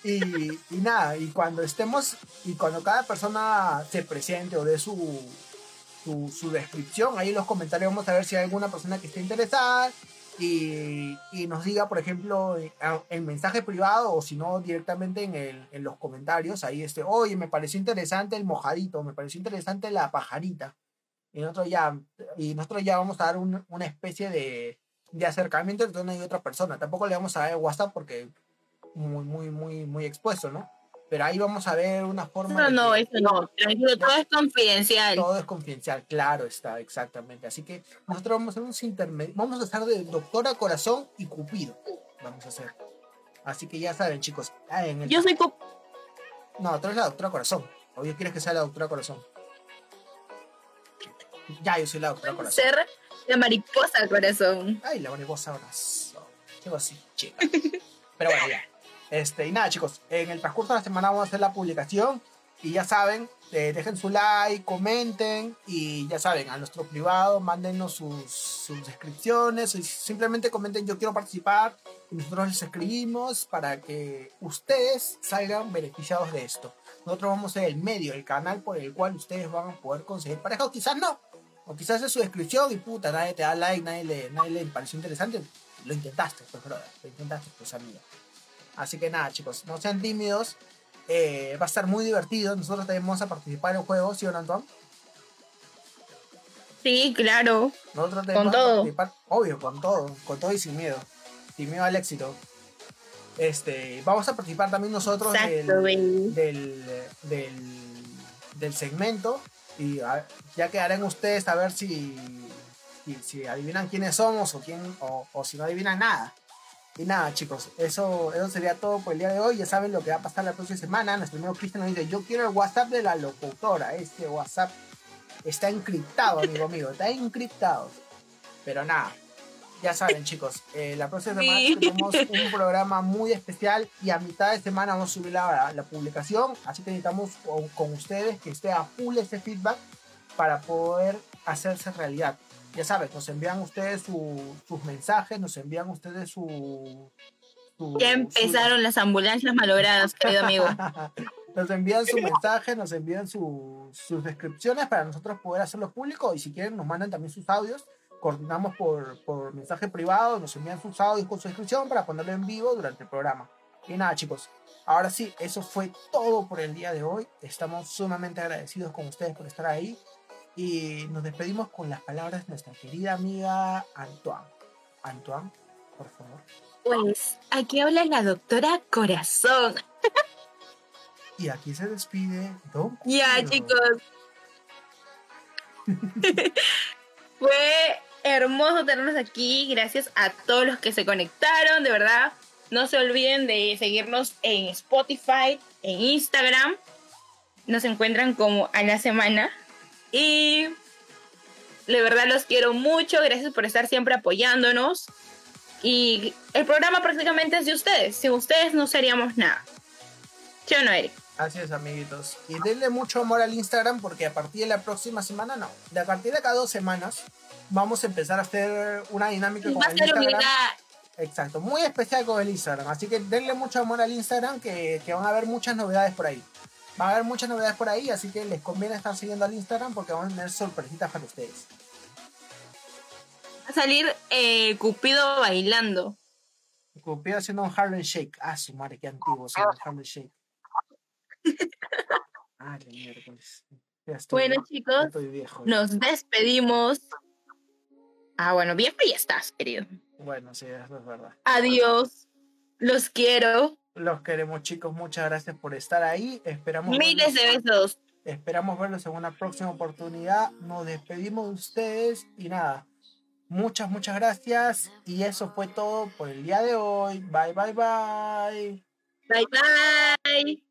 Speaker 2: Y, y nada, y cuando estemos, y cuando cada persona se presente o dé su, su, su descripción, ahí en los comentarios vamos a ver si hay alguna persona que esté interesada y, y nos diga, por ejemplo, en, en mensaje privado o si no directamente en, el, en los comentarios, ahí este, oye, me pareció interesante el mojadito, me pareció interesante la pajarita. Y nosotros ya, y nosotros ya vamos a dar un- una especie de, de acercamiento entre una y otra persona. Tampoco le vamos a dar WhatsApp porque muy, muy, muy, muy expuesto, ¿no? Pero ahí vamos a ver una forma.
Speaker 1: No, no, eso no. Tranquilo, todo es confidencial.
Speaker 2: Todo es confidencial, claro está, exactamente. Así que nosotros vamos a hacer unos intermedios. Vamos a estar de doctora corazón y cupido. Vamos a hacer. Así que ya saben, chicos. ah, en el-
Speaker 1: Yo soy co-
Speaker 2: No, tú eres la doctora corazón. O bien quieres que sea la doctora corazón. Ya, yo soy la doctora corazón.
Speaker 1: ser la mariposa corazón.
Speaker 2: Ay, la mariposa corazón. Qué así, chica. Pero bueno, ya. Este, y nada, chicos, en el transcurso de la semana vamos a hacer la publicación. Y ya saben, eh, dejen su like, comenten. Y ya saben, a nuestro privado, mándenos sus, sus descripciones. y simplemente comenten, yo quiero participar. Y nosotros les escribimos para que ustedes salgan beneficiados de esto. Nosotros vamos a ser el medio, el canal por el cual ustedes van a poder conseguir pareja. O quizás no. O quizás es su descripción y puta, nadie te da like, nadie le, nadie le pareció interesante. Lo intentaste, pues, brother. Lo intentaste, pues, amigo. Así que nada, chicos, no sean tímidos. Eh, va a estar muy divertido. Nosotros también vamos a participar en el juego, ¿sí o no, Antoine?
Speaker 1: Sí, claro.
Speaker 2: Nosotros también
Speaker 1: Con
Speaker 2: vamos a
Speaker 1: todo.
Speaker 2: participar, obvio, con todo, con todo y sin miedo. Sin miedo al éxito. Este, vamos a participar también nosotros
Speaker 1: Exacto,
Speaker 2: del, del, del, del segmento. Y a- ya quedarán ustedes a ver si, si, si adivinan quiénes somos o, quién, o, o si no adivinan nada. Y nada, chicos, eso, eso sería todo por el día de hoy. Ya saben lo que va a pasar la próxima semana. Nuestro amigo Cristian nos dice: Yo quiero el WhatsApp de la locutora. Este WhatsApp está encriptado, amigo mío. Está encriptado. Pero nada, ya saben, chicos. eh, la próxima semana
Speaker 1: Sí.
Speaker 2: tenemos un programa muy especial. Y a mitad de semana vamos a subir la, la publicación. Así que necesitamos con, con ustedes que esté a full ese feedback para poder hacerse realidad. Ya saben, nos envían ustedes su- sus mensajes, nos envían ustedes su. su-
Speaker 1: Ya empezaron las ambulancias malogradas, querido amigo.
Speaker 2: nos envían su mensaje, nos envían su- sus descripciones para nosotros poder hacerlo público y si quieren nos mandan también sus audios. Coordinamos por, por mensaje privado, nos envían sus audios con su descripción para ponerlo en vivo durante el programa. Y nada chicos, ahora sí, eso fue todo por el día de hoy. Estamos sumamente agradecidos con ustedes por estar ahí. Y nos despedimos con las palabras de nuestra querida amiga Antoine. Antoine, por favor.
Speaker 1: Pues aquí habla la doctora Corazón.
Speaker 2: Y aquí se despide Don
Speaker 1: Ya,
Speaker 2: Cupido.
Speaker 1: chicos. Fue hermoso tenernos aquí. Gracias a todos los que se conectaron, de verdad. No se olviden de seguirnos en Spotify, en Instagram. Nos encuentran como a la semana. Y de verdad los quiero mucho. Gracias por estar siempre apoyándonos. Y el programa prácticamente es de ustedes. Sin ustedes no seríamos nada. ¿Sí o no, Eric?
Speaker 2: Así es, amiguitos. Y denle mucho amor al Instagram porque a partir de la próxima semana, no, de a partir de cada dos semanas, vamos a empezar a hacer una dinámica con el Instagram.
Speaker 1: obligada.
Speaker 2: Exacto, muy especial con el Instagram. Así que denle mucho amor al Instagram que, que van a haber muchas novedades por ahí. Va a haber muchas novedades por ahí, así que les conviene estar siguiendo al Instagram porque vamos a tener sorpresitas para ustedes.
Speaker 1: Va a salir eh, Cupido bailando.
Speaker 2: Cupido haciendo un Harlem Shake. Ah, su madre, qué antiguo los Harlem Shake. Ah, qué miércoles. Ya estoy,
Speaker 1: Bueno, chicos,
Speaker 2: estoy viejo.
Speaker 1: nos despedimos. Ah, bueno, viejo ya estás, querido.
Speaker 2: Bueno, sí, eso es verdad.
Speaker 1: Adiós. Los quiero.
Speaker 2: Los queremos, chicos. Muchas gracias por estar ahí. Esperamos
Speaker 1: Miles de besos.
Speaker 2: esperamos verlos en una próxima oportunidad. Nos despedimos de ustedes y nada. Muchas, muchas gracias. Y eso fue todo por el día de hoy. Bye, bye, bye.
Speaker 1: Bye bye.